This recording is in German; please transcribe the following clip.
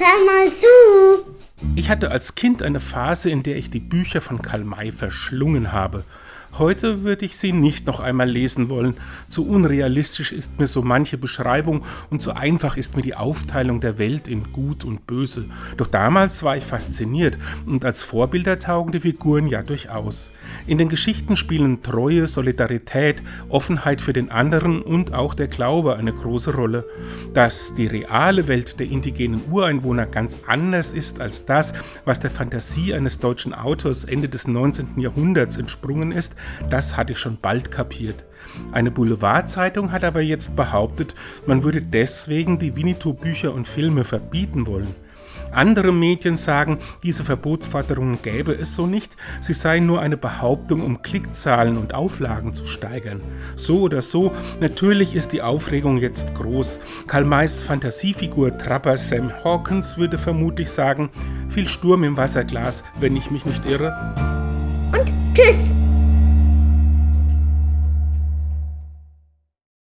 hör mal zu. Ich hatte als Kind eine Phase, in der ich die Bücher von Karl May verschlungen habe. Heute würde ich sie nicht noch einmal lesen wollen. Zu unrealistisch ist mir so manche Beschreibung und so einfach ist mir die Aufteilung der Welt in Gut und Böse. Doch damals war ich fasziniert und als Vorbilder taugen die Figuren ja durchaus. In den Geschichten spielen Treue, Solidarität, Offenheit für den anderen und auch der Glaube eine große Rolle. Dass die reale Welt der indigenen Ureinwohner ganz anders ist als das, was der Fantasie eines deutschen Autors Ende des 19. Jahrhunderts entsprungen ist, das hatte ich schon bald kapiert. Eine Boulevardzeitung hat aber jetzt behauptet, man würde deswegen die Winnetou-Bücher und Filme verbieten wollen. Andere Medien sagen, diese Verbotsforderungen gäbe es so nicht, sie seien nur eine Behauptung, um Klickzahlen und Auflagen zu steigern. So oder so, natürlich ist die Aufregung jetzt groß. Karl Mays Fantasiefigur Trapper Sam Hawkins würde vermutlich sagen, viel Sturm im Wasserglas, wenn ich mich nicht irre. Und tschüss.